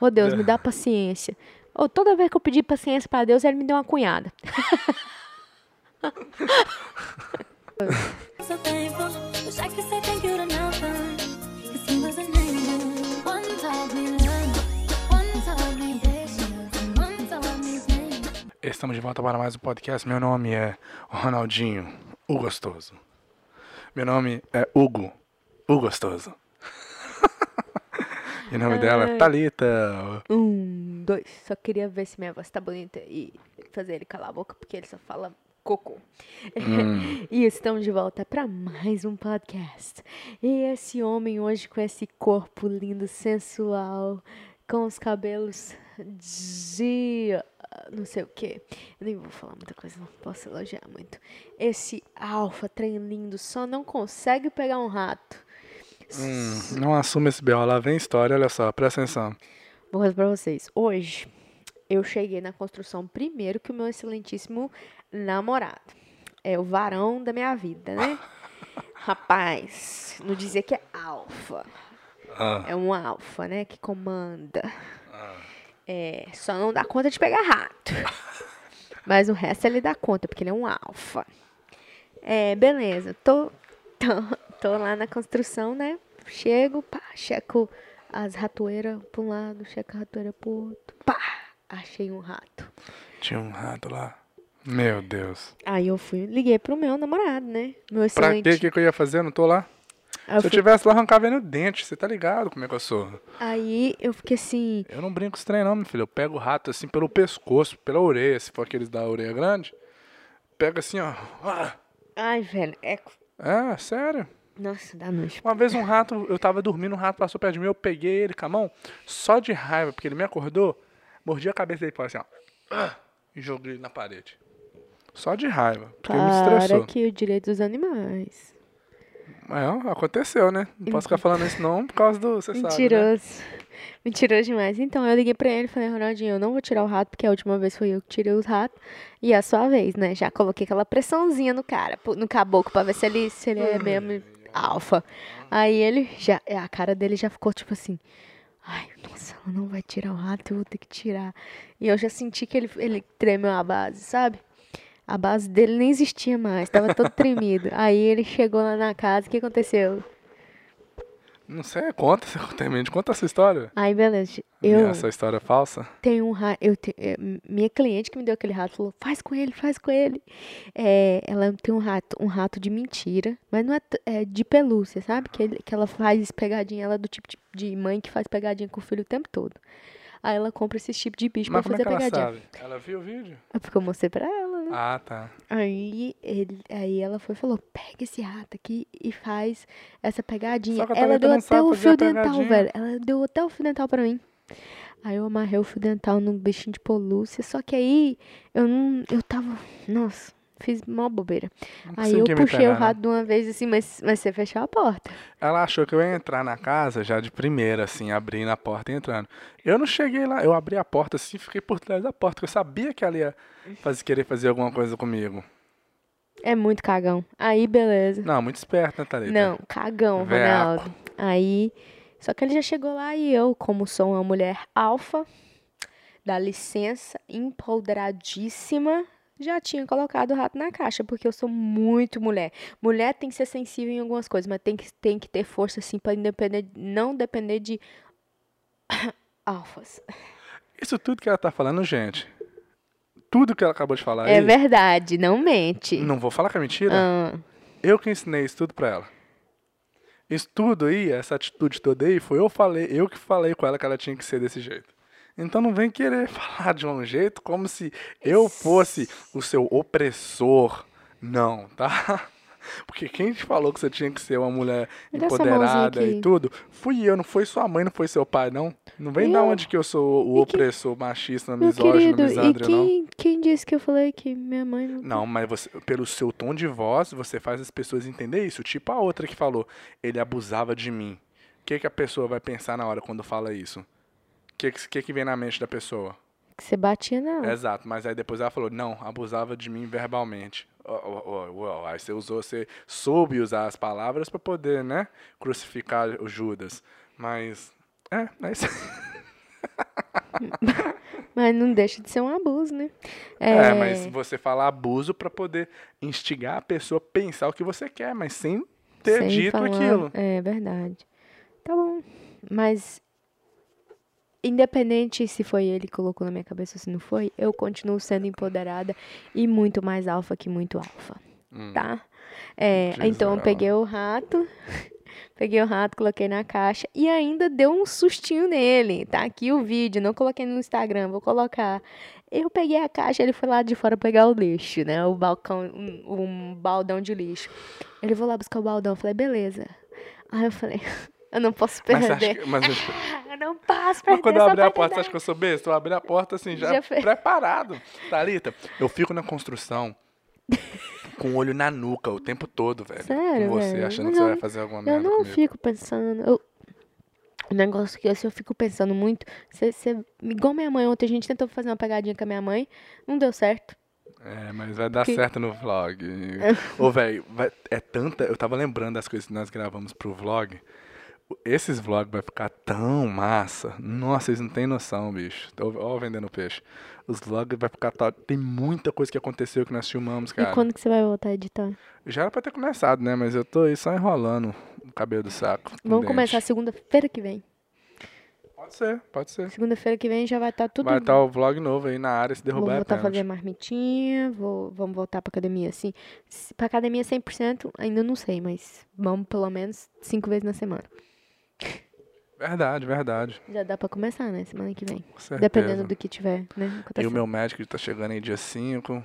Ô Deus, me dá paciência. Ô, toda vez que eu pedi paciência pra Deus, ele me deu uma cunhada. Estamos de volta para mais um podcast. Meu nome é Ronaldinho, o Gostoso. Meu nome é Hugo, o Gostoso. E o nome dela é Thalita. Um, dois. Só queria ver se minha voz tá bonita e fazer ele calar a boca, porque ele só fala cocô. e estamos de volta para mais um podcast. E esse homem hoje com esse corpo lindo, sensual, com os cabelos de. não sei o que. Eu nem vou falar muita coisa, não posso elogiar muito. Esse alfa, trem lindo, só não consegue pegar um rato. Hum, não assume esse B.O. Lá vem história, olha só, presta atenção. Vou contar pra vocês. Hoje, eu cheguei na construção primeiro que o meu excelentíssimo namorado. É o varão da minha vida, né? Rapaz, não dizer que é alfa. Ah, É um alfa, né? Que comanda. É, só não dá conta de pegar rato. Mas o resto ele dá conta, porque ele é um alfa. É, beleza. Tô, tô, tô lá na construção, né? Chego, pá, checo as ratoeiras pra um lado, checo a ratoeira pro outro. Pá! Achei um rato. tinha um rato lá. Meu Deus. Aí eu fui, liguei pro meu namorado, né? Meu Pra excelente. quê? O que, que eu ia fazer? Eu não tô lá. Aí eu, Se eu fui- tivesse lá, arrancava ele no dente. Você tá ligado como é que eu sou? aí eu fiquei assim, Eu não brinco com esse trem, não, meu filho. Eu pego o rato assim pelo pescoço, pela orelha, se for aqueles da orelha grande. Pega assim, ó. Ah, ai, velho, é. É, sério. Nossa, dá noite. Uma vez um rato, eu tava dormindo, um rato passou perto de mim, eu peguei ele com a mão, só de raiva, porque ele me acordou, mordi a cabeça dele, assim, ó. E joguei ele na parede. Só de raiva, porque ele me Para estressou. que o direito dos animais. É, aconteceu, né? Não posso ficar falando isso não, por causa do, você sabe, né? Mentiroso. Mentiroso demais. Então, eu liguei pra ele e falei, Ronaldinho, eu não vou tirar o rato, porque a última vez foi eu que tirei os ratos. E é a sua vez, né? Já coloquei aquela pressãozinha no cara, no caboclo, pra ver se ele, se ele é mesmo alfa. Aí ele já. A cara dele já ficou tipo assim. Ai, nossa, ela não vai tirar o rato, eu vou ter que tirar. E eu já senti que ele, ele tremeu a base, sabe? A base dele nem existia mais, tava todo tremido. Aí ele chegou lá na casa, o que aconteceu? Não sei, conta, termina conta essa história. Aí, beleza. Eu Essa história é falsa. tenho um rato. Eu te- é, minha cliente que me deu aquele rato falou: faz com ele, faz com ele. É, ela tem um rato, um rato de mentira, mas não é, é de pelúcia, sabe? Que, ele- que ela faz pegadinha, ela é do tipo de, de mãe que faz pegadinha com o filho o tempo todo. Aí ela compra esse tipo de bicho Mas pra como é fazer que ela pegadinha. sabe? Ela viu o vídeo? É porque eu mostrei pra ela, né? Ah, tá. Aí, ele, aí ela foi e falou: pega esse rato aqui e faz essa pegadinha. Só que a Ela deu até o fazer fio dental, pegadinha. velho. Ela deu até o fio dental pra mim. Aí eu amarrei o fio dental no bichinho de pelúcia. Só que aí eu não. Eu tava. Nossa, fiz mó bobeira. Aí eu puxei o rato de uma vez assim, mas, mas você fechou a porta. Ela achou que eu ia entrar na casa já de primeira, assim, abrindo a porta e entrando. Eu não cheguei lá, eu abri a porta assim, fiquei por trás da porta, porque eu sabia que ela ia fazer, querer fazer alguma coisa comigo. É muito cagão. Aí, beleza. Não, muito esperto, né, Thalita? Não, cagão, Veaco. Ronaldo. Aí, só que ele já chegou lá e eu, como sou uma mulher alfa, dá licença, empoderadíssima, já tinha colocado o rato na caixa, porque eu sou muito mulher. Mulher tem que ser sensível em algumas coisas, mas tem que, tem que ter força, assim, pra independer, não depender de alfas. Isso tudo que ela tá falando, gente, tudo que ela acabou de falar É aí, verdade, não mente. não vou falar que é mentira, Ah, eu que ensinei isso tudo pra ela. Isso tudo aí, essa atitude toda aí, foi eu falei, eu que falei com ela que ela tinha que ser desse jeito. Então não vem querer falar de um jeito como se eu fosse o seu opressor. Não, tá? Porque quem te falou que você tinha que ser uma mulher Me empoderada e tudo, fui eu, não foi sua mãe, não foi seu pai, não. Não vem da onde que eu sou o E que- opressor, machista, misógino, e misandro, não. quem, quem disse que eu falei que minha mãe não... Não, mas você, pelo seu tom de voz, você faz as pessoas entender isso. Tipo a outra que falou, ele abusava de mim. O que, que a pessoa vai pensar na hora quando fala isso? O que, que, que vem na mente da pessoa? Que você batia, não. Exato, mas aí depois ela falou, não, abusava de mim verbalmente. Ó, ó, ó, ó, Aí você usou, você soube usar as palavras para poder, né, crucificar o Judas. Mas, é, é isso. Mas não deixa de ser um abuso, né? É, mas você fala abuso pra poder instigar a pessoa a pensar o que você quer, mas sem ter sem dito falar- aquilo. É verdade. Tá bom. Mas, independente se foi ele que colocou na minha cabeça ou se não foi, eu continuo sendo empoderada e muito mais alfa que muito alfa. Hum. Tá? É, então eu peguei o rato. Peguei o rato, coloquei na caixa e ainda deu um sustinho nele. Tá aqui o vídeo, não coloquei no Instagram, vou colocar. Eu peguei a caixa, ele foi lá de fora pegar o lixo, né? O balcão, um, um baldão de lixo. Ele foi lá buscar o baldão, eu falei, beleza. Aí eu falei, eu não posso Mas, perder. acha que, mas, Eu não posso perder mas quando eu abrir a porta, você acha que eu sou besta? Eu abri a porta assim, já, Já preparado. Thalita, eu fico na construção com o olho na nuca o tempo todo, velho. Sério, com você, velho? achando Mas que você eu- vai fazer alguma Eu merda não comigo. fico pensando. Eu... O negócio que assim, eu fico pensando muito. Cê, cê... Igual minha mãe ontem, a gente tentou fazer uma pegadinha com a minha mãe. Não deu certo. É, mas vai dar Que- certo no vlog. Ô, velho, é tanta. Eu tava lembrando das coisas que nós gravamos pro vlog. Esses vlogs vai ficar tão massa. Nossa, vocês não têm noção, bicho. Tô ó, vendendo peixe. Os vlogs vai ficar. top. Tem muita coisa que aconteceu que nós filmamos, cara. E quando que você vai voltar a editar? Já era pra ter começado, né? Mas eu tô aí só enrolando o cabelo do saco. Vamos dente. começar segunda-feira que vem. Pode ser, pode ser. Segunda-feira que vem já vai estar tudo. Vai estar o vlog novo aí na área, se Vou derrubar é voltar a fazer marmitinha, vou, vamos voltar pra academia, assim. Pra academia 100%, ainda não sei, mas vamos pelo menos cinco vezes na semana. Verdade, verdade. Já dá pra começar, né? Semana que vem. Com certeza. Dependendo do que tiver, né? E o meu médico tá chegando aí dia 5.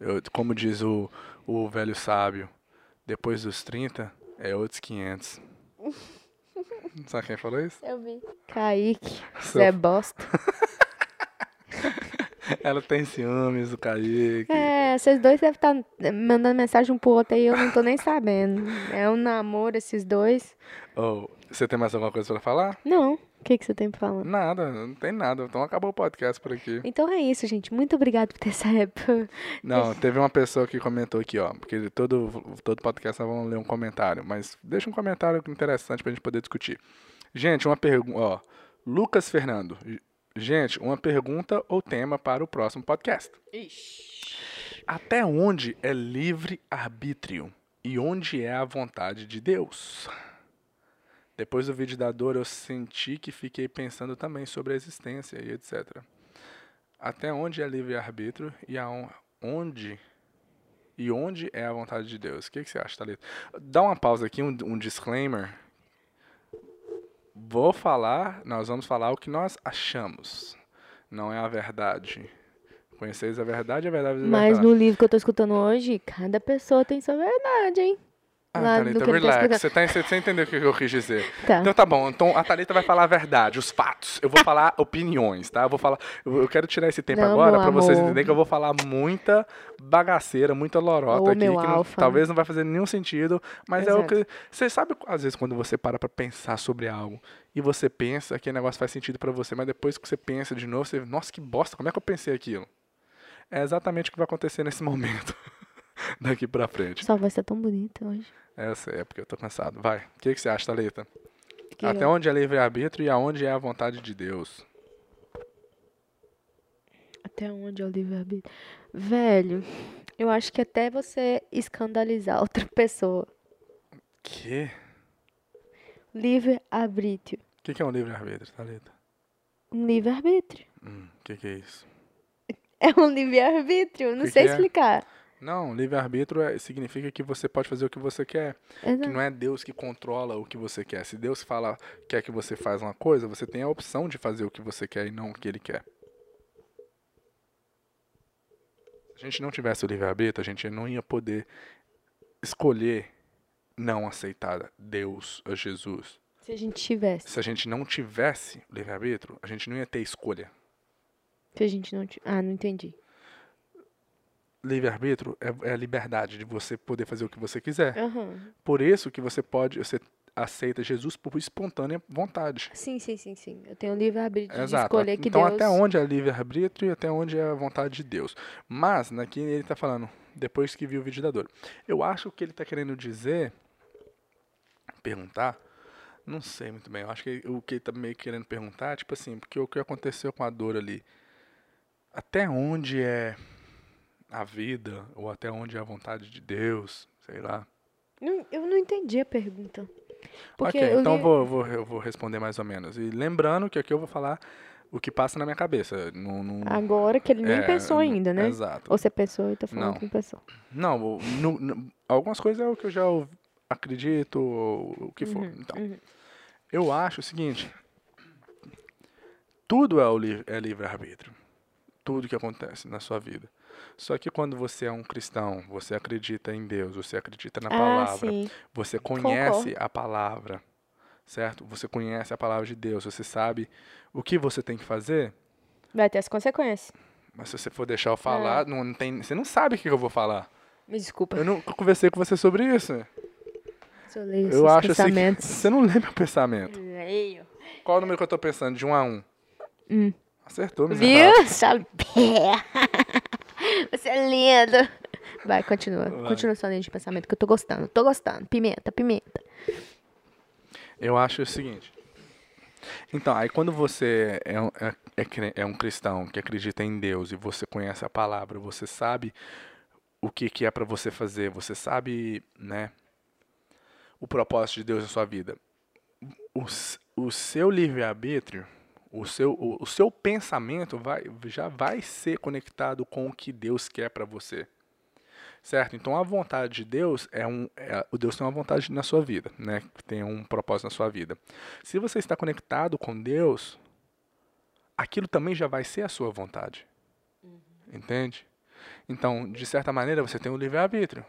Eu, como diz o, o velho sábio, depois dos 30 é outros 500. Sabe quem falou isso? Eu vi. Kaique, você é bosta. Ela tem ciúmes do Kaique. É, vocês dois devem estar mandando mensagem um pro outro aí, eu não tô nem sabendo. É um namoro, esses dois. Ô, você tem mais alguma coisa pra falar? Não. O que, que você tem pra falar? Nada, não tem nada. Então acabou o podcast por aqui. Então é isso, gente. Muito obrigada por ter essa época. Não, teve uma pessoa que comentou aqui, ó. Porque todo, todo podcast nós vamos ler um comentário. Mas deixa um comentário interessante pra gente poder discutir. Gente, uma pergunta, ó. Lucas Fernando. Gente, uma pergunta ou tema para o próximo podcast. Até onde é livre arbítrio e onde é a vontade de Deus? Depois do vídeo da dor, eu senti que fiquei pensando também sobre a existência e etc. Até onde é livre arbítrio e aon- onde e onde é a vontade de Deus? O que, que você acha, Thalita? Dá uma pausa aqui, um, um disclaimer. Vou falar, nós vamos falar o que nós achamos. Não é a verdade. Conheceis a verdade, a verdade vos Mas libertará. no livro que eu tô escutando hoje, cada pessoa tem sua verdade, hein? Ah, lá Thalita, que ele tá relax. Você, tá, você, você entendeu o que eu quis dizer. Tá. Então tá bom. Então a Thalita vai falar a verdade, os fatos. Eu vou falar opiniões, tá? Eu vou falar. Eu quero tirar esse tempo Não, agora pra vocês entenderem que eu vou falar muita bagaceira, muita lorota Ô, aqui, que não- talvez não vai fazer nenhum sentido, mas é o Exato. que. Você sabe, às vezes, quando você para pra pensar sobre algo e você pensa que o negócio faz sentido pra você, mas depois que você pensa de novo, você. Nossa, que bosta, como é que eu pensei aquilo? É exatamente o que vai acontecer nesse momento. Daqui pra frente. Sua voz tá tão bonita hoje. É, eu sei, é porque eu tô cansado. Vai. O que, que você acha, Thalita? Que Até onde é livre-arbítrio e aonde é a vontade de Deus? Até onde é o livre-arbítrio? Velho, eu acho que até você escandalizar outra pessoa. Que? Livre-arbítrio. O que, que é um livre-arbítrio, Thalita? Um livre-arbítrio. Hum, o que, que é isso? É um livre-arbítrio, não sei que é? Não, livre-arbítrio é- significa que você pode fazer o que você quer. Que Exato. não é Deus que controla o que você quer. Se Deus fala, quer que você faça uma coisa, você tem a opção de fazer o que você quer e não o que ele quer. Se a gente não tivesse o livre-arbítrio, a gente não ia poder escolher não aceitar Deus ou Jesus. Se a gente tivesse. Se a gente não tivesse livre-arbítrio, a gente não ia ter escolha. Se a gente não. Ah, não entendi. Livre-arbítrio é, é a liberdade de você poder fazer o que você quiser. Aham. Por isso que você pode, você aceita Jesus por espontânea vontade. Sim, sim, sim, sim. Eu tenho livre-arbítrio de escolher que então Deus. até onde é livre-arbítrio e até onde é a vontade de Deus. Mas, aqui ele está falando, depois que viu o vídeo da dor. Eu acho que ele está querendo dizer, perguntar, Não sei muito bem. Eu acho que o que ele tá meio querendo perguntar, tipo assim, porque o que aconteceu com a dor ali, até onde é a vida, ou até onde é a vontade de Deus, sei lá. Não- eu não entendi a pergunta. Porque ok, então li- vou, eu vou, eu vou responder mais ou menos. E lembrando que aqui eu vou falar o que passa na minha cabeça. Não, não, Agora que ele nem é, pensou ainda, né? Exato. Ou você pensou e tá falando Não. que não pensou. Não, no- no- algumas coisas é o que eu já acredito, ou o que for. Uhum, Então, uhum. eu acho o seguinte: tudo é, o li- é livre-arbítrio. Tudo que acontece na sua vida. Só que quando você é um cristão, você acredita em Deus, você acredita na Ah, palavra, sim. você conhece a palavra, certo? Você conhece a palavra de Deus, você sabe o que você tem que fazer, Vai ter as consequências. mas se você for deixar eu É. falar, não, não tem, você não sabe o que eu vou falar. Me desculpa. Eu não eu conversei com você sobre isso. Eu leio Eu esses acho assim. que pensamentos. Você não lê meu pensamento. Leio. Qual o número que eu tô pensando? De 1 a 1. Hum. Acertou, miserável. Viu? Sabia. Você é lindo. Vai, continua. Vai. Continua sua linha de pensamento que eu tô gostando. Tô gostando. Pimenta, pimenta. Eu acho o seguinte. Então, aí quando você é um, é, é é um cristão que acredita em Deus e você conhece a palavra, você sabe o que, que é para você fazer, você sabe, né, o propósito de Deus na sua vida. O, o seu livre-arbítrio, o seu, o, o seu pensamento vai, já vai ser conectado com o que Deus quer para você. Certo? Então a vontade de Deus é um. É, o Deus tem uma vontade na sua vida, né? Tem um propósito na sua vida. Se você está conectado com Deus, aquilo também já vai ser a sua vontade. Entende? Então, de certa maneira, você tem o livre-arbítrio.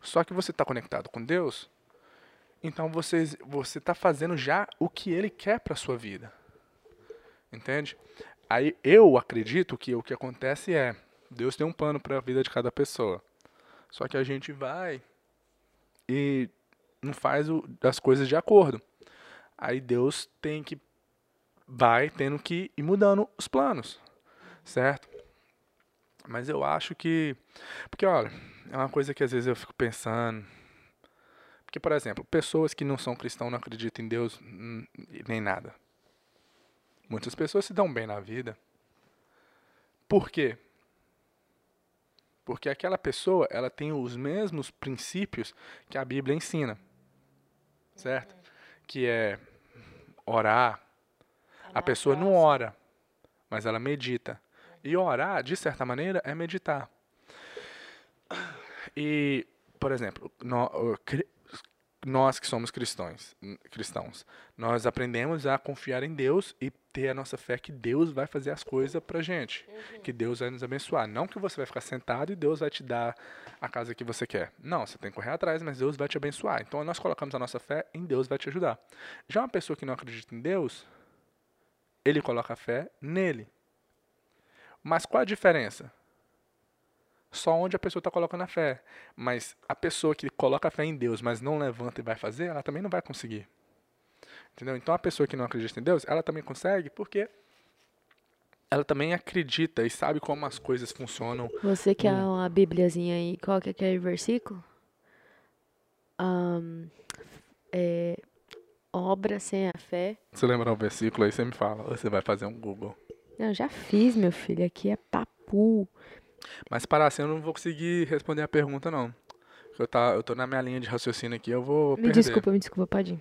Só que você está conectado com Deus, então você você está fazendo já o que Ele quer para sua vida. Entende? Aí eu acredito que o que acontece é Deus tem um plano para a vida de cada pessoa. Só que a gente vai e não faz o, as coisas de acordo. Aí Deus tem que vai tendo que ir mudando os planos, certo? Mas eu acho que porque olha, é uma coisa que às vezes eu fico pensando. Porque, por exemplo, pessoas que não são cristãos não acreditam em Deus hum, nem nada. Muitas pessoas se dão bem na vida. Por quê? Porque aquela pessoa, ela tem os mesmos princípios que a Bíblia ensina. Certo? Que é orar. A pessoa não ora, mas ela medita. E orar, de certa maneira, é meditar. E, por exemplo, nós que somos cristãos, cristãos, nós aprendemos a confiar em Deus e ter a nossa fé que Deus vai fazer as coisas pra gente, que Deus vai nos abençoar. Não que você vai ficar sentado e Deus vai te dar a casa que você quer. Não, você tem que correr atrás, mas Deus vai te abençoar. Então nós colocamos a nossa fé em Deus vai te ajudar. Já uma pessoa que não acredita em Deus, ele coloca a fé nele. Mas qual a diferença? Só onde a pessoa está colocando a fé. Mas a pessoa que coloca a fé em Deus, mas não levanta e vai fazer, ela também não vai conseguir. Entendeu? Então a pessoa que não acredita em Deus, ela também consegue porque ela também acredita e sabe como as coisas funcionam. Você quer Hum. uma bibliazinha aí? Qual que é aquele versículo? Ahn, é, obra sem a fé. Se lembrar o versículo aí, você me fala. Você vai fazer um Google. Não, já fiz, meu filho. Aqui é papu. Mas para assim eu não vou conseguir responder a pergunta, não. Eu, tá, eu tô na minha linha de raciocínio aqui, eu vou Me perder. desculpa, me desculpa, pode ir.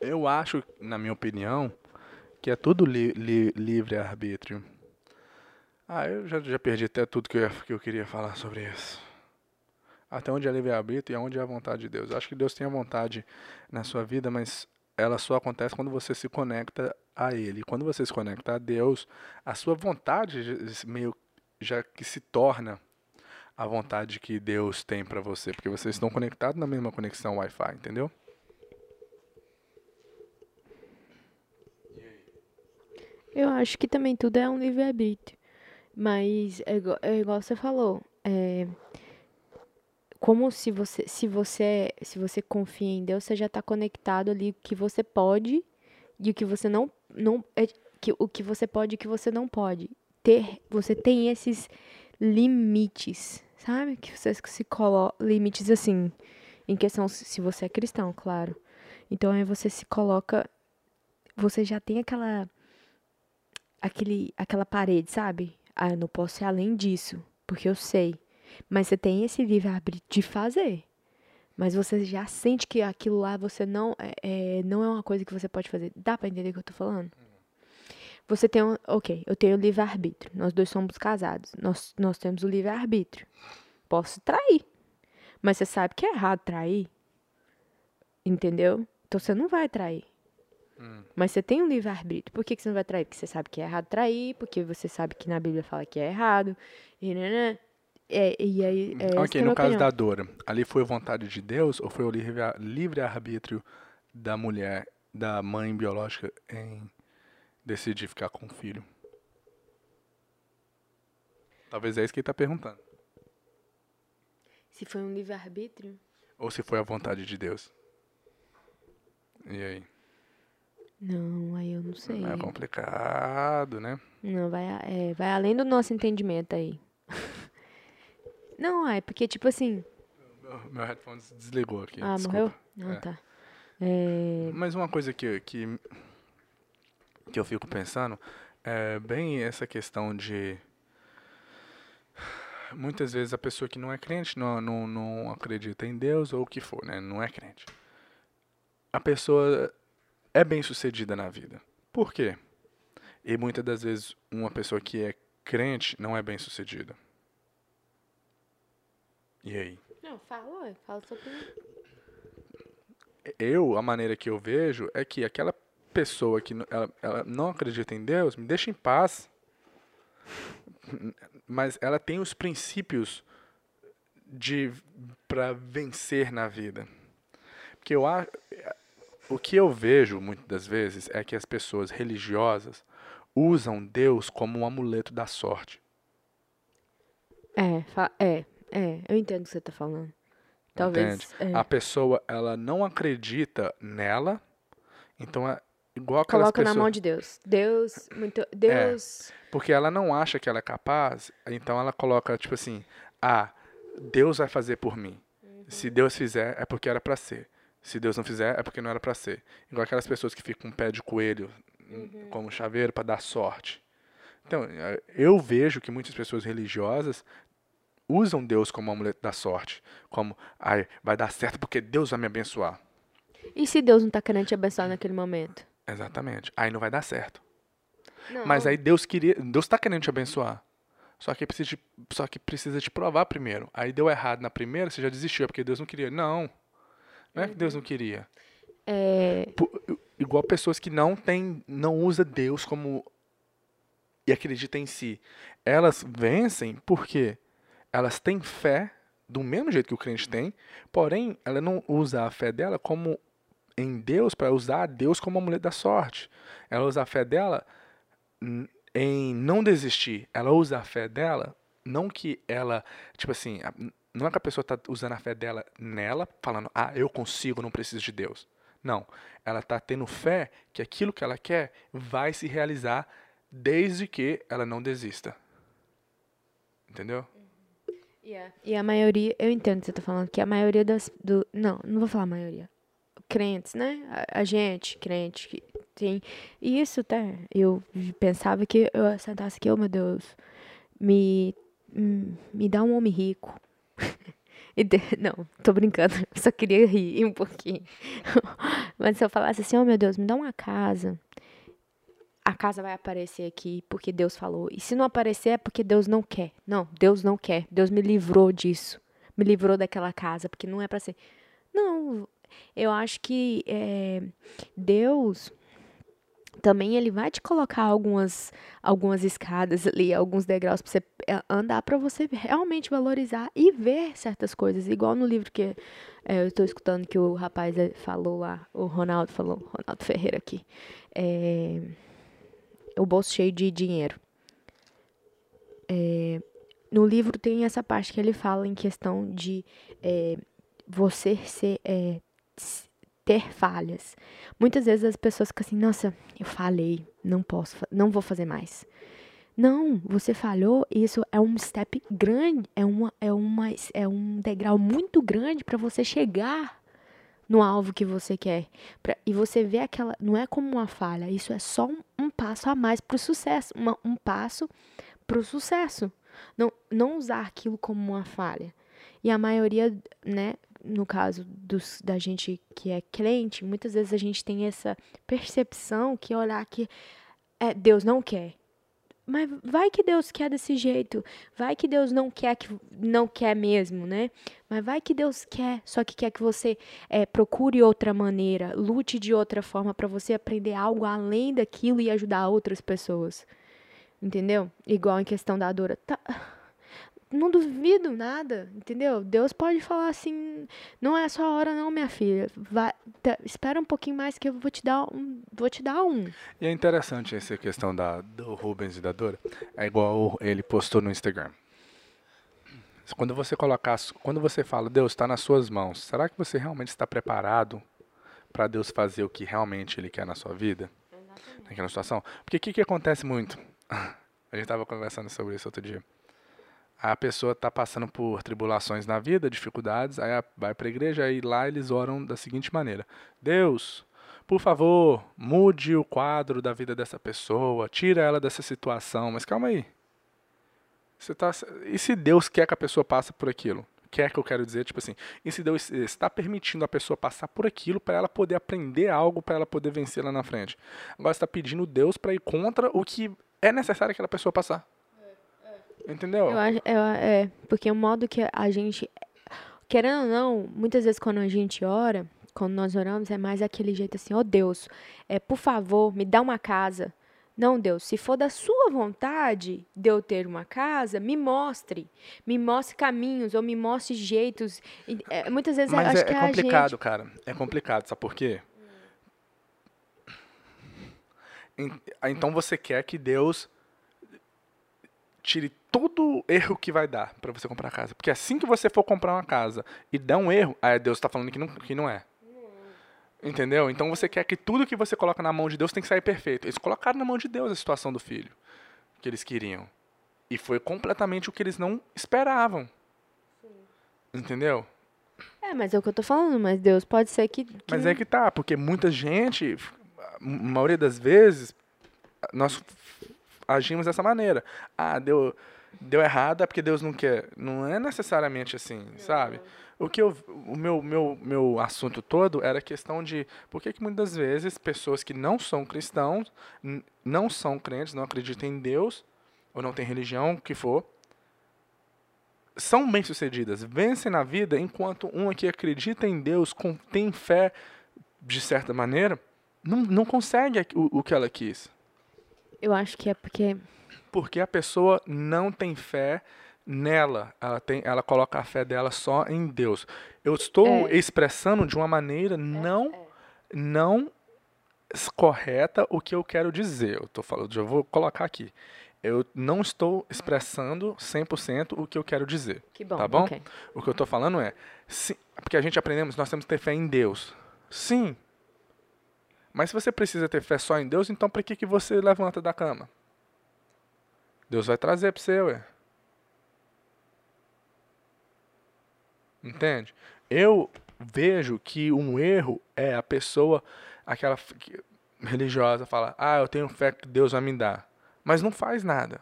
Eu acho, na minha opinião, que é tudo li- li- livre-arbítrio. Ah, eu já, já perdi até tudo que eu, que eu queria falar sobre isso. Até onde é livre-arbítrio e aonde é a vontade de Deus. Eu acho que Deus tem a vontade na sua vida, mas ela só acontece quando você se conecta a Ele. Quando você se conecta a Deus, a sua vontade meio já que se torna a vontade que Deus tem para você, porque vocês estão conectados na mesma conexão Wi-Fi, entendeu? Eu acho que também tudo é um livre-arbítrio. Mas é igual, é igual você falou. É, como se você, se você, se você confia em Deus, você já está conectado ali o que você pode e o que você não, não é, que, o que você pode e o que você não pode. Ter, você tem esses limites, sabe? Que você se coloca limites assim, em questão se você é cristão, claro. Então aí você se coloca. Você já tem aquela. Aquele, aquela parede, sabe? Ah, eu não posso ir além disso, porque eu sei. Mas você tem esse livre-arbítrio de fazer. Mas você já sente que aquilo lá você não é, é, não é uma coisa que você pode fazer. Dá pra entender o que eu tô falando? Você tem um. Ok, eu tenho livre-arbítrio. Nós dois somos casados. Nós, nós temos o livre-arbítrio. Posso trair. Mas você sabe que é errado trair. Entendeu? Então você não vai trair. Mas você tem um livre-arbítrio. Por que, que você não vai trair? Porque você sabe que é errado trair, porque você sabe que na Bíblia fala que é errado. E, nanã. É, e aí. É, ok, é no caso opinião. da Dora, ali foi a vontade de Deus ou foi o livre- livre-arbítrio da mulher, da mãe biológica, em decidir ficar com o filho? Talvez é isso que ele tá perguntando. Se foi um livre-arbítrio. Ou se foi a vontade de Deus. E aí? Não, aí eu não sei. É complicado, né? Não, vai, é, vai além do nosso entendimento aí. não, é porque, tipo assim. Meu, meu headphone desligou aqui. ah, desculpa. morreu? Não, É. tá. É, Mas uma coisa que, que, que eu fico pensando é bem essa questão de. Muitas vezes a pessoa que não é crente, não, não, não acredita em Deus ou o que for, né? Não é crente. A pessoa é bem sucedida na vida. Por quê? E muitas das vezes uma pessoa que é crente não é bem sucedida. E aí? Não, fala, fala opinião. eu, a maneira que eu vejo é que aquela pessoa que ela, ela não acredita em Deus, me deixa em paz. Mas ela tem os princípios de para vencer na vida. Porque eu o que eu vejo muitas das vezes é que as pessoas religiosas usam Deus como um amuleto da sorte. É, é, é, eu entendo o que você tá falando. Talvez. É, A pessoa ela não acredita nela, então é igual aquelas coloca pessoas na mão de Deus. Deus, muito. Deus. Porque ela não acha que ela é capaz, então ela coloca, tipo assim, ah, Deus vai fazer por mim. Se Deus fizer, é porque era pra ser. Se Deus não fizer, é porque não era pra ser. Igual aquelas pessoas que ficam com um pé de coelho hum, como chaveiro pra dar sorte. Então, eh, eu vejo que muitas pessoas religiosas usam Deus como amuleto da sorte. Como, ai, vai dar certo porque Deus vai me abençoar. E se Deus não tá querendo te abençoar naquele momento? Exatamente. Aí não vai dar certo. Não. Mas aí Deus queria, Deus tá querendo te abençoar. Só que precisa, te- só que precisa te provar primeiro. Aí deu errado na primeira, você já desistiu, é porque Deus não queria. Não. Não é que Deus não queria. É, Pu- Igual pessoas que não tem, não usa Deus como e acredita em si. Elas vencem porque elas têm fé do mesmo jeito que o crente tem, porém ela não usa a fé dela como em Deus para usar Deus como amuleto da sorte. Ela usa a fé dela em não desistir. Ela usa a fé dela não que ela, tipo assim, a- não é que a pessoa tá usando a fé dela nela, falando, ah, eu consigo, não preciso de Deus. Não, ela tá tendo fé que aquilo que ela quer vai se realizar desde que ela não desista. Entendeu? E a maioria, eu entendo o que você tá falando, que a maioria das. Do, não, não vou falar a maioria. Crentes, né? A, a gente, crente, que tem. E isso, tá? Eu pensava que eu sentasse aqui, oh meu Deus, me. hum, Me dá um homem rico. Não, tô brincando, só queria rir um pouquinho. Mas se eu falasse assim, oh meu Deus, me dá uma casa. A casa vai aparecer aqui porque Deus falou. E se não aparecer é porque Deus não quer. Não, Deus não quer. Deus me livrou disso. Me livrou daquela casa, porque não é pra ser. Não, eu acho que é, Deus também ele vai te colocar algumas algumas escadas ali, alguns degraus pra você é, andar pra você realmente valorizar e ver certas coisas, igual no livro que é, eu estou escutando que o rapaz é, falou lá, o Ronaldo falou, Ronaldo Ferreira aqui, é, o bolso cheio de dinheiro. É, no livro tem essa parte que ele fala em questão de é, você ser, é, ter falhas. Muitas vezes as pessoas ficam assim, nossa, eu falei, não posso, não vou fazer mais. Não, você falhou, isso é um step grande, é uma é uma é um degrau muito grande para você chegar no alvo que você quer. Pra- e você vê aquela. Não é como uma falha, isso é só um, um passo a mais pro sucesso. uma- um passo pro sucesso. Não, não usar aquilo como uma falha. E a maioria, né, no caso dos, da gente que é crente, muitas vezes a gente tem essa percepção que olhar que é, Deus não quer. Mas vai que Deus quer desse jeito. Vai que Deus não quer que não quer mesmo, né? Mas vai que Deus quer, só que quer que você é, procure outra maneira, lute de outra forma para você aprender algo além daquilo e ajudar outras pessoas. Entendeu? Igual em questão da Dora. Tá, não duvido nada, entendeu? Deus pode falar assim, não é a sua hora não, minha filha. Vai, tá, espera um pouquinho mais que eu vou te dar um, vou te dar um. E é interessante essa questão da, do Rubens e da Dora. É igual ele postou no Instagram. Quando você colocar, quando você fala, Deus está nas suas mãos, será que você realmente está preparado para Deus fazer o que realmente Ele quer na sua vida? Naquela situação? Porque o que, que acontece muito? A gente estava conversando sobre isso outro dia. A pessoa está passando por tribulações na vida, dificuldades, aí vai para a igreja, aí lá eles oram da seguinte maneira: Deus, por favor, mude o quadro da vida dessa pessoa, tira ela dessa situação. Mas calma aí. Você tá, e se Deus quer que a pessoa passe por aquilo? Quer que eu quero dizer, tipo assim, e se Deus está permitindo a pessoa passar por aquilo para ela poder aprender algo, para ela poder vencer lá na frente? Agora está pedindo Deus para ir contra o que é necessário aquela pessoa passar. Entendeu? Eu acho, eu- é, porque o modo que a gente, querendo ou não, muitas vezes quando a gente ora, quando nós oramos, é mais aquele jeito assim, ó Deus, é, por favor, me dá uma casa. Não, Deus, se for da sua vontade de eu ter uma casa, me mostre. Me mostre caminhos ou me mostre jeitos. É, muitas vezes eu Mas é, é complicado, gente... cara. É complicado, sabe por quê? En- Então você quer que Deus tire todo erro que vai dar pra você comprar a casa. Porque assim que você for comprar uma casa e der um erro, aí Deus tá falando que não, que não é. Entendeu? Então você quer que tudo que você coloca na mão de Deus tem que sair perfeito. Eles colocaram na mão de Deus a situação do filho que eles queriam. E foi completamente o que eles não esperavam. Entendeu? É, mas é o que eu tô falando, mas Deus pode ser que... que Mas é que tá, porque muita gente, a maioria das vezes, nós agimos dessa maneira. Ah, deu, deu errado é porque Deus não quer. Não é necessariamente assim, sabe? O que eu, o meu, meu, meu assunto todo era a questão de por que, que muitas vezes pessoas que não são cristãos, não são crentes, não acreditam em Deus, ou não têm religião, o que for, são bem-sucedidas, vencem na vida, enquanto um que acredita em Deus, com, tem fé, de certa maneira, não, não consegue o, o que ela quis. Eu acho que é porque... Porque a pessoa não tem fé nela, ela, tem, ela coloca a fé dela só em Deus. Eu estou É. expressando de uma maneira não, não s- correta o que eu quero dizer. Eu tô falando, já vou colocar aqui. Eu não estou expressando 100% o que eu quero dizer. Que bom, Tá bom? ok. O que eu estou falando é, se, porque a gente aprendemos, nós temos que ter fé em Deus. Sim. Mas se você precisa ter fé só em Deus, então para que, que você levanta da cama? Deus vai trazer para você, ué. Entende? Eu vejo que um erro é a pessoa, aquela religiosa, fala, ah, eu tenho fé que Deus vai me dar. Mas não faz nada.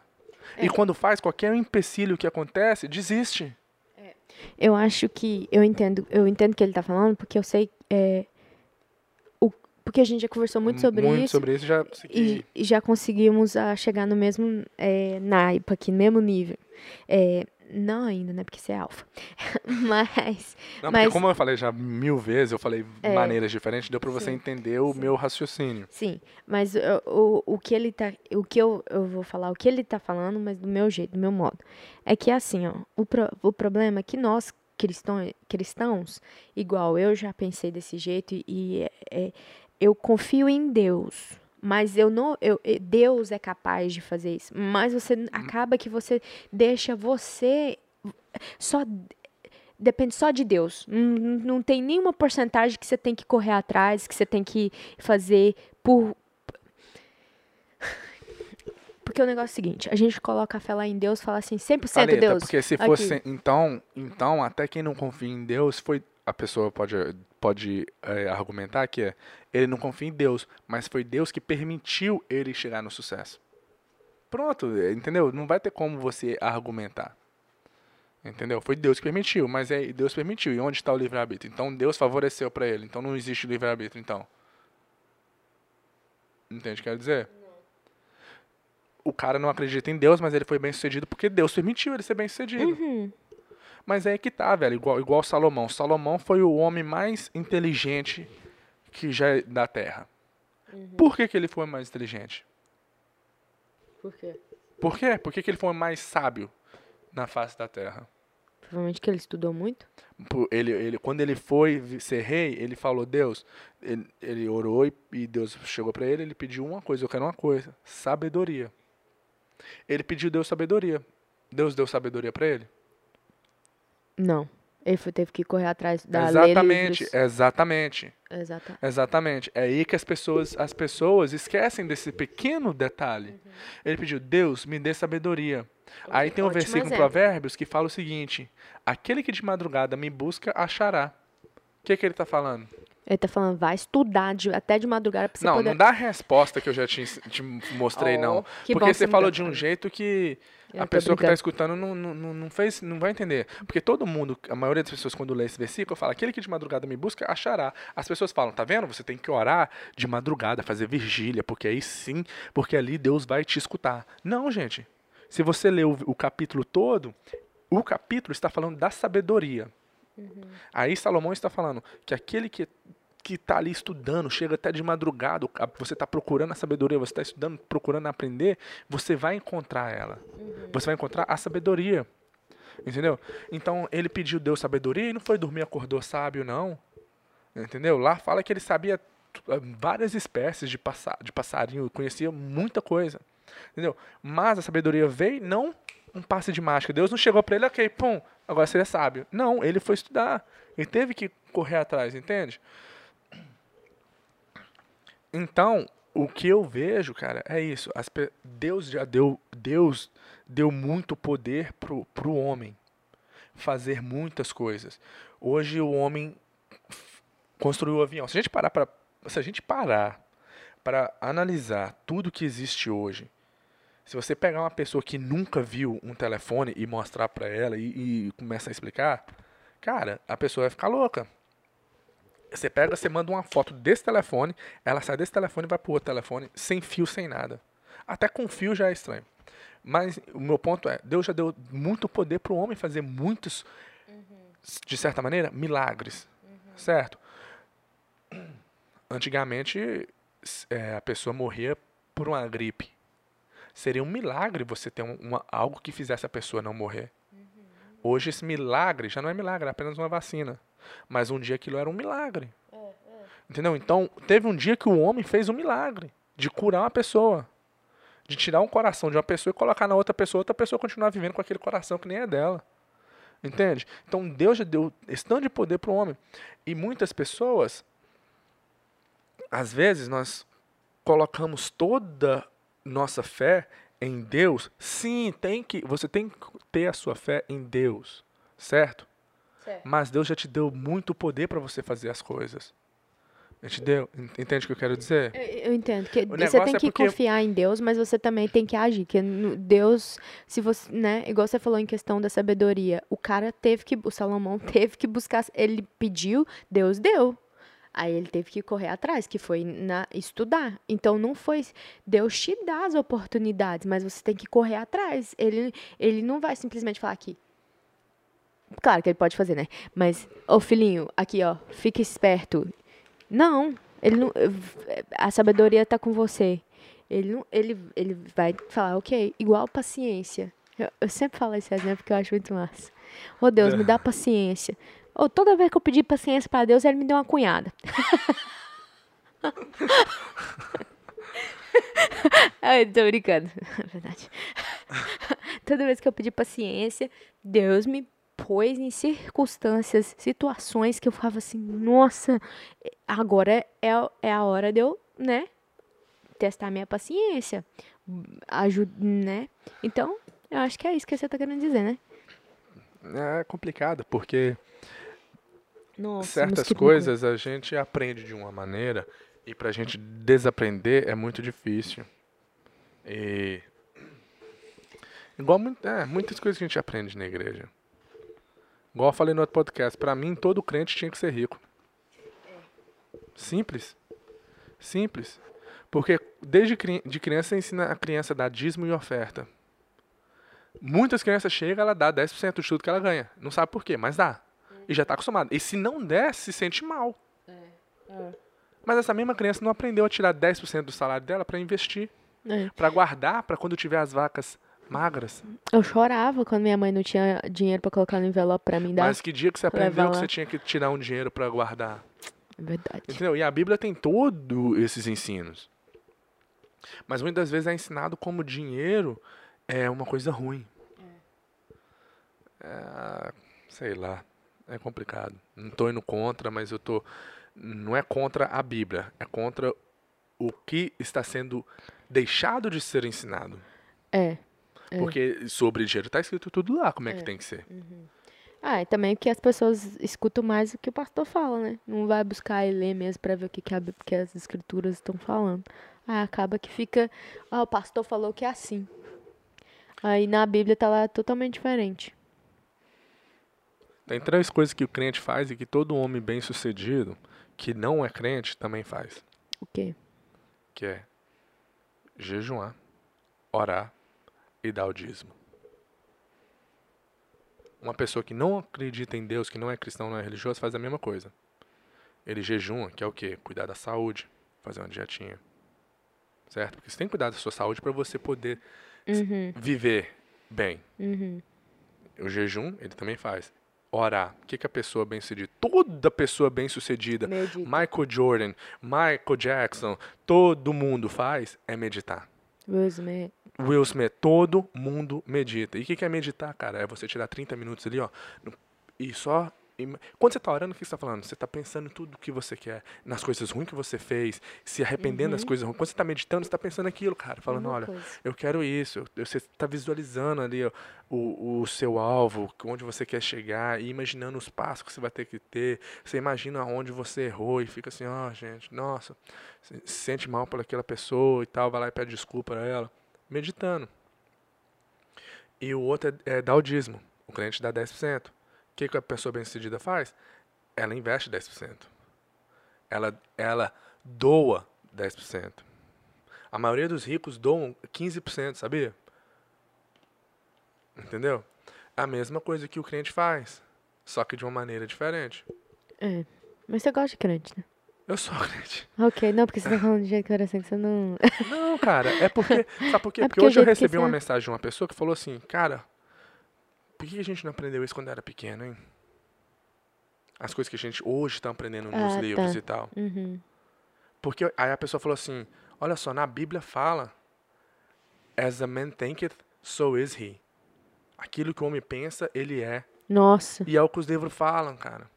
E quando faz, qualquer empecilho que acontece, desiste. Eu acho que eu entendo, eu entendo o que ele tá falando, porque eu sei é, porque a gente já conversou muito sobre muito isso sobre isso já e, consegui. e já conseguimos a chegar no mesmo é, naipe aqui, no mesmo nível. É, não ainda, né? Porque você é alfa. Mas Não, mas- porque como eu falei já mil vezes, eu falei É. maneiras diferentes, deu pra você Sim, entender o meu raciocínio. sim, mas o, o, o que ele tá, o que eu, eu vou falar, o que ele tá falando, mas do meu jeito, do meu modo. É que assim, ó, o, pro, o problema é que nós cristãos, cristãos, igual eu já pensei desse jeito e, e é- é, eu confio em Deus. Mas eu não, eu, Deus é capaz de fazer isso. Mas você Hum. acaba que você deixa você só depende só de Deus. Não, não tem nenhuma porcentagem que você tem que correr atrás, que você tem que fazer por Porque o negócio é o seguinte, a gente coloca a fé lá em Deus, fala assim, 100% Paleta, Deus. porque se aqui. fosse. Então, então, até quem não confia em Deus, foi. A pessoa pode, pode é, argumentar que é, ele não confia em Deus, mas foi Deus que permitiu ele chegar no sucesso. Pronto, entendeu? Não vai ter como você argumentar. Entendeu? Foi Deus que permitiu, mas é Deus permitiu. E onde está o livre-arbítrio? Então Deus favoreceu para ele. Então não existe livre-arbítrio, então. Entende o que eu quero dizer? O cara não acredita em Deus, mas ele foi bem sucedido porque Deus permitiu ele ser bem sucedido. Uhum. Mas é que tá, velho. Igual, igual Salomão. Salomão foi o homem mais inteligente que já é da terra. Por que, que ele foi mais inteligente? Por quê? Por quê? Por que, que ele foi mais sábio na face da terra? Provavelmente que ele estudou muito. Ele, ele, quando ele foi ser rei, ele falou, Deus, ele, ele orou e, e Deus chegou para ele, ele pediu uma coisa, eu quero uma coisa, sabedoria. Ele pediu Deus sabedoria. Deus deu sabedoria para ele? Não. Ele foi, teve que correr atrás da lei exatamente, livros. exatamente, Exata. exatamente. É aí que as pessoas, as pessoas esquecem desse pequeno detalhe. Ele pediu, Deus, me dê sabedoria. Aí tem um Uhum. versículo em. Provérbios que fala o seguinte: aquele que de madrugada me busca, achará. O que, que ele está falando? Ele tá falando, vai estudar de- até de madrugada pra você não, poder... não dá a resposta que eu já te, te mostrei, Oh, não. Porque que você falou de um jeito que Eu a pessoa que está brincando. escutando não, não, não, não fez, não vai entender. Porque todo mundo, a maioria das pessoas, quando lê esse versículo, fala: aquele que de madrugada me busca, achará. As pessoas falam: tá vendo? Você tem que orar de madrugada, fazer vigília, porque aí sim, porque ali Deus vai te escutar. Não, gente. Se você ler o, o capítulo todo, o capítulo está falando da sabedoria. Aí Salomão está falando que aquele que que está ali estudando, chega até de madrugada, você está procurando a sabedoria, você está estudando, procurando aprender, você vai encontrar ela. Você vai encontrar a sabedoria. Entendeu? Então ele pediu Deus sabedoria e não foi dormir acordou sábio, não. Entendeu? Lá fala que ele sabia ah, várias espécies de, passa, de passarinho, conhecia muita coisa. Entendeu? Mas a sabedoria veio não um passe de mágica. Deus não chegou para ele, ok, pum, agora você é sábio. Não, ele foi estudar. Ele teve que correr atrás, entende? Então, o que eu vejo, cara, é isso. As Deus já deu, Deus deu muito poder pro, pro homem fazer muitas coisas. Hoje o homem construiu o avião. Se a gente parar para, se a gente parar para analisar tudo que existe hoje, se você pegar uma pessoa que nunca viu um telefone e mostrar para ela e, e começa a explicar, cara, a pessoa vai ficar louca. Você pega, você manda uma foto desse telefone, ela sai desse telefone e vai pro outro telefone, sem fio, sem nada. Até com fio já é estranho. Mas o meu ponto é, Deus já deu muito poder para o homem fazer muitos, de certa maneira, milagres. Certo? Antigamente, é, a pessoa morria por uma gripe. Seria um milagre você ter um- uma, algo que fizesse a pessoa não morrer. Hoje esse milagre já não é milagre, é apenas uma vacina. Mas um dia aquilo era um milagre. Entendeu? Então, teve um dia que o homem fez um milagre de curar uma pessoa. De tirar um coração de uma pessoa e colocar na outra pessoa, outra pessoa continuar vivendo com aquele coração que nem é dela. Entende? Então Deus já deu esse tanto de poder para o homem. E muitas pessoas, às vezes, nós colocamos toda nossa fé em Deus. Sim, tem que, você tem que ter a sua fé em Deus, certo? Certo. Mas Deus já te deu muito poder para você fazer as coisas. Ele te deu, en- entende o que eu quero dizer? Eu, eu entendo que você tem é que porque- confiar em Deus, mas você também tem que agir. Que Deus, se você, né, igual você falou em questão da sabedoria, o cara teve que, o Salomão teve que buscar, ele pediu, Deus deu. Aí ele teve que correr atrás, que foi na, estudar. Então não foi Deus te dá as oportunidades, mas você tem que correr atrás. Ele, ele não vai simplesmente falar aqui. Claro que ele pode fazer, né? Mas, ô filhinho, aqui ó, fica esperto. Não, ele não, a sabedoria tá com você. Ele não, ele, ele vai falar, ok, igual paciência. Eu, eu sempre falo esse exemplo porque eu acho muito massa. Ô Deus, me dá paciência. Ô, toda vez que eu pedi paciência para Deus, ele me deu uma cunhada. Ai, tô brincando. É verdade. Toda vez que eu pedi paciência, Deus me pôs em circunstâncias, situações que eu ficava assim, nossa, agora é, é a hora de eu, né, testar minha paciência. ajuda, né? Então, eu acho que é isso que você tá querendo dizer, né? É complicado, porque Nossa, certas coisas a gente aprende de uma maneira e pra gente desaprender é muito difícil. E igual é, muitas coisas que a gente aprende na igreja. Igual eu falei no outro podcast, pra mim todo crente tinha que ser rico. Simples. Simples. Porque desde de criança ensina a criança a dar dízimo e oferta. Muitas crianças chegam, ela dá 10% de tudo que ela ganha. Não sabe por quê, mas dá. E já está acostumada. E se não der, se sente mal. Mas essa mesma criança não aprendeu a tirar 10% do salário dela para investir, É. para guardar, para quando tiver as vacas magras. Eu chorava quando minha mãe não tinha dinheiro pra colocar no envelope pra mim dar. Mas que dia que você aprendeu que você tinha que tirar um dinheiro para guardar? É verdade. Entendeu? E a Bíblia tem todos esses ensinos. Mas muitas vezes é ensinado como dinheiro é uma coisa ruim. É, sei lá. É complicado. Não tô indo contra, mas eu tô. Não é contra a Bíblia, é contra o que está sendo deixado de ser ensinado. É. É. Porque sobre dinheiro tá escrito tudo lá, como é, que tem que ser. Ah, e também que as pessoas escutam mais o que o pastor fala, né? Não vai buscar e ler mesmo pra ver o que, que, a que as escrituras estão falando. Aí acaba que fica, ah, o pastor falou que é assim. Aí na Bíblia tá lá totalmente diferente. Tem três coisas que o crente faz e que todo homem bem sucedido, que não é crente, também faz. O quê? que é jejuar, orar e dar o dízimo. Uma pessoa que não acredita em Deus, que não é cristão, não é religioso, faz a mesma coisa. Ele jejuma, que é o quê? Cuidar da saúde, fazer uma dietinha. Certo? Porque você tem que cuidar da sua saúde para você poder Uhum, viver bem. uhum. O jejum, ele também faz. Orar. O que, que a pessoa bem-sucedida, toda pessoa bem-sucedida. Michael Jordan, Michael Jackson, todo mundo faz é meditar. Will Smith. Will Smith, todo mundo medita. E o que, que é meditar, cara? É você tirar 30 minutos ali, ó, e só. Quando você tá orando, o que você tá falando? Você tá pensando em tudo que você quer, nas coisas ruins que você fez, se arrependendo das coisas ruins. Quando você tá meditando, você tá pensando aquilo, cara, falando, olha, coisa. eu quero isso. Você está visualizando ali ó, o, o seu alvo, onde você quer chegar, e imaginando os passos que você vai ter que ter. Você imagina onde você errou e fica assim, ó, gente, nossa, se se sente mal por aquela pessoa e tal, vai lá e pede desculpa a ela. Meditando. E o outro é, é dar o dízimo. O cliente dá 10%. O que, que a pessoa bem-sucedida faz? Ela investe 10%. Ela, ela doa 10%. A maioria dos ricos doam 15%, sabia? Entendeu? É a mesma coisa que o cliente faz, só que de uma maneira diferente. É. Mas você gosta de crente, né? Eu sou crente. Ok, não, porque você tá falando de jeito que parece que você não. Não, cara, é porque. Sabe por quê? É porque porque hoje eu recebi uma você- mensagem de uma pessoa que falou assim, cara, por que a gente não aprendeu isso quando era pequeno, hein? As coisas que a gente hoje está aprendendo nos Ah, tá. livros e tal. Uhum. Porque aí a pessoa falou assim: olha só, na Bíblia fala, as a man thinketh, so is he. Aquilo que o homem pensa, ele é. Nossa. E é o que os livros falam, cara.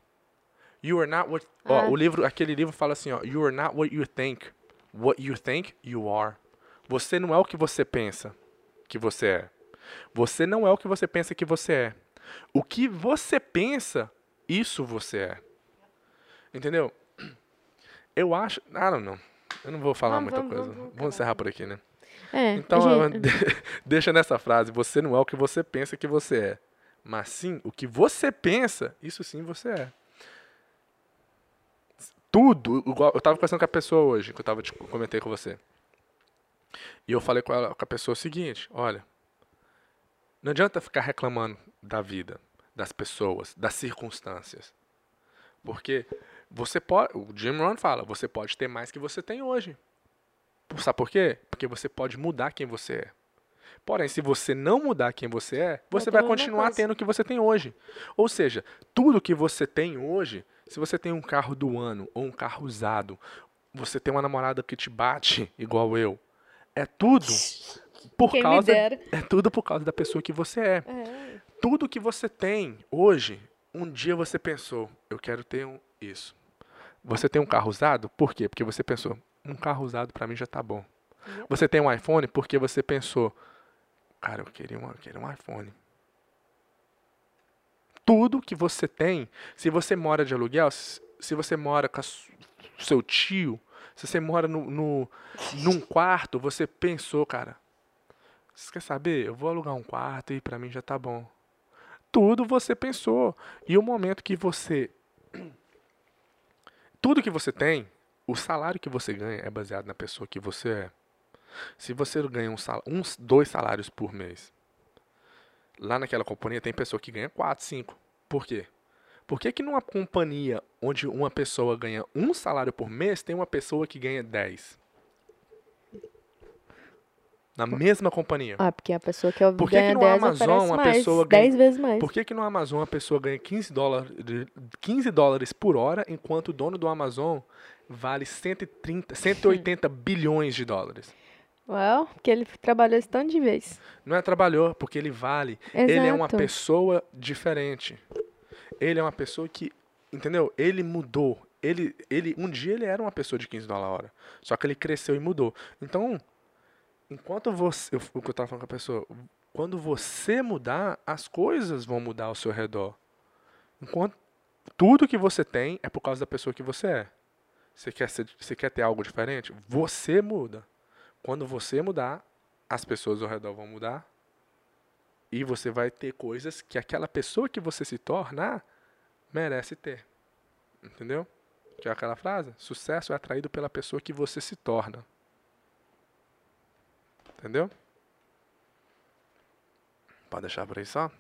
You are not what. Ó, Ah. o livro, aquele livro fala assim, ó. You are not what you think. What you think, you are. Você não é o que você pensa que você é. Você não é o que você pensa que você é. O que você pensa, isso você é. Entendeu? Eu acho. I don't know. Eu não vou falar Vamos, muita vamos, coisa. vamos, vamos Vamos encerrar por aqui, né? É. Então, gente, de- deixa nessa frase: você não é o que você pensa que você é, mas sim o que você pensa, isso sim você é. Tudo, igual, eu tava conversando com a pessoa hoje, que eu tava te comentei com você. E eu falei com, ela, com a pessoa o seguinte: olha, não adianta ficar reclamando da vida, das pessoas, das circunstâncias. Porque você pode, o Jim Rohn fala, você pode ter mais que você tem hoje. Sabe por quê? Porque você pode mudar quem você é. Porém, se você não mudar quem você é, você vai mesma continuar tendo o que você tem hoje. Ou seja, tudo que você tem hoje, se você tem um carro do ano ou um carro usado, você tem uma namorada que te bate igual eu, é tudo por Quem causa é tudo por causa da pessoa que você é. É. Tudo que você tem hoje, um dia você pensou, eu quero ter um, isso. Você tem um carro usado? Por quê? Porque você pensou, um carro usado pra mim já tá bom. Você tem um iPhone porque você pensou, cara, eu queria um, eu queria um iPhone. Tudo que você tem, se você mora de aluguel, se você mora com seu tio, se você mora no, no, num quarto, você pensou, cara, você quer saber? Eu vou alugar um quarto e pra mim já tá bom. Tudo você pensou. E o momento que você. Tudo que você tem, o salário que você ganha é baseado na pessoa que você é. Se você ganha um sal, uns dois salários por mês, lá naquela companhia tem pessoa que ganha quatro, cinco. Por quê? Por que, que numa companhia onde uma pessoa ganha um salário por mês, tem uma pessoa que ganha 10? Na mesma companhia. Ah, porque a pessoa que eu Por que que ganha no 10 Amazon mais, pessoa ganha- 10 vezes mais. Por que, que no Amazon a pessoa ganha 15 dólares, 15 dólares por hora, enquanto o dono do Amazon vale 130, 180 bilhões de dólares? Well, porque ele trabalhou esse tanto de vez. Não é trabalhador, porque ele vale. Ele é uma Exato. pessoa diferente. Ele é uma pessoa que, entendeu? Ele mudou. Ele, ele, um dia ele era uma pessoa de 15 dólares a hora. Só que ele cresceu e mudou. Então, enquanto você, o que eu tava falando com a pessoa, quando você mudar, as coisas vão mudar ao seu redor. Enquanto tudo que você tem é por causa da pessoa que você é. Você quer, ser, você quer ter algo diferente? Você muda. Quando você mudar, as pessoas ao redor vão mudar. E você vai ter coisas que aquela pessoa que você se tornar merece ter. Entendeu? Que é aquela frase? Sucesso é atraído pela pessoa que você se torna. Entendeu? Pode deixar por aí só?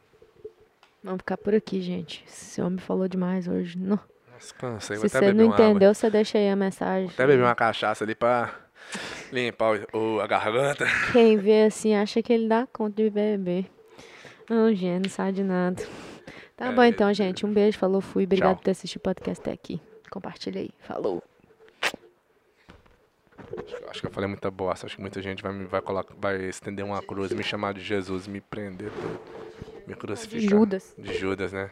Vamos ficar por aqui, gente. Esse homem falou demais hoje. Não. Nossa, cansei. Se Vou você não uma água. entendeu, você deixa aí a mensagem. Até beber uma cachaça ali pra limpar o, o- a garganta. Quem vê assim acha que ele dá conta de beber. Não, gente, não sabe de nada. Tá É, bom então, gente. Um beijo, falou, fui. Obrigado Tchau. por ter assistido o podcast até aqui. Compartilha aí. Falou. Acho que eu falei muita bosta. Acho que muita gente vai, me- vai, colocar, vai estender uma cruz, me chamar de Jesus, me prender, me crucificar. Judas. De Judas, né?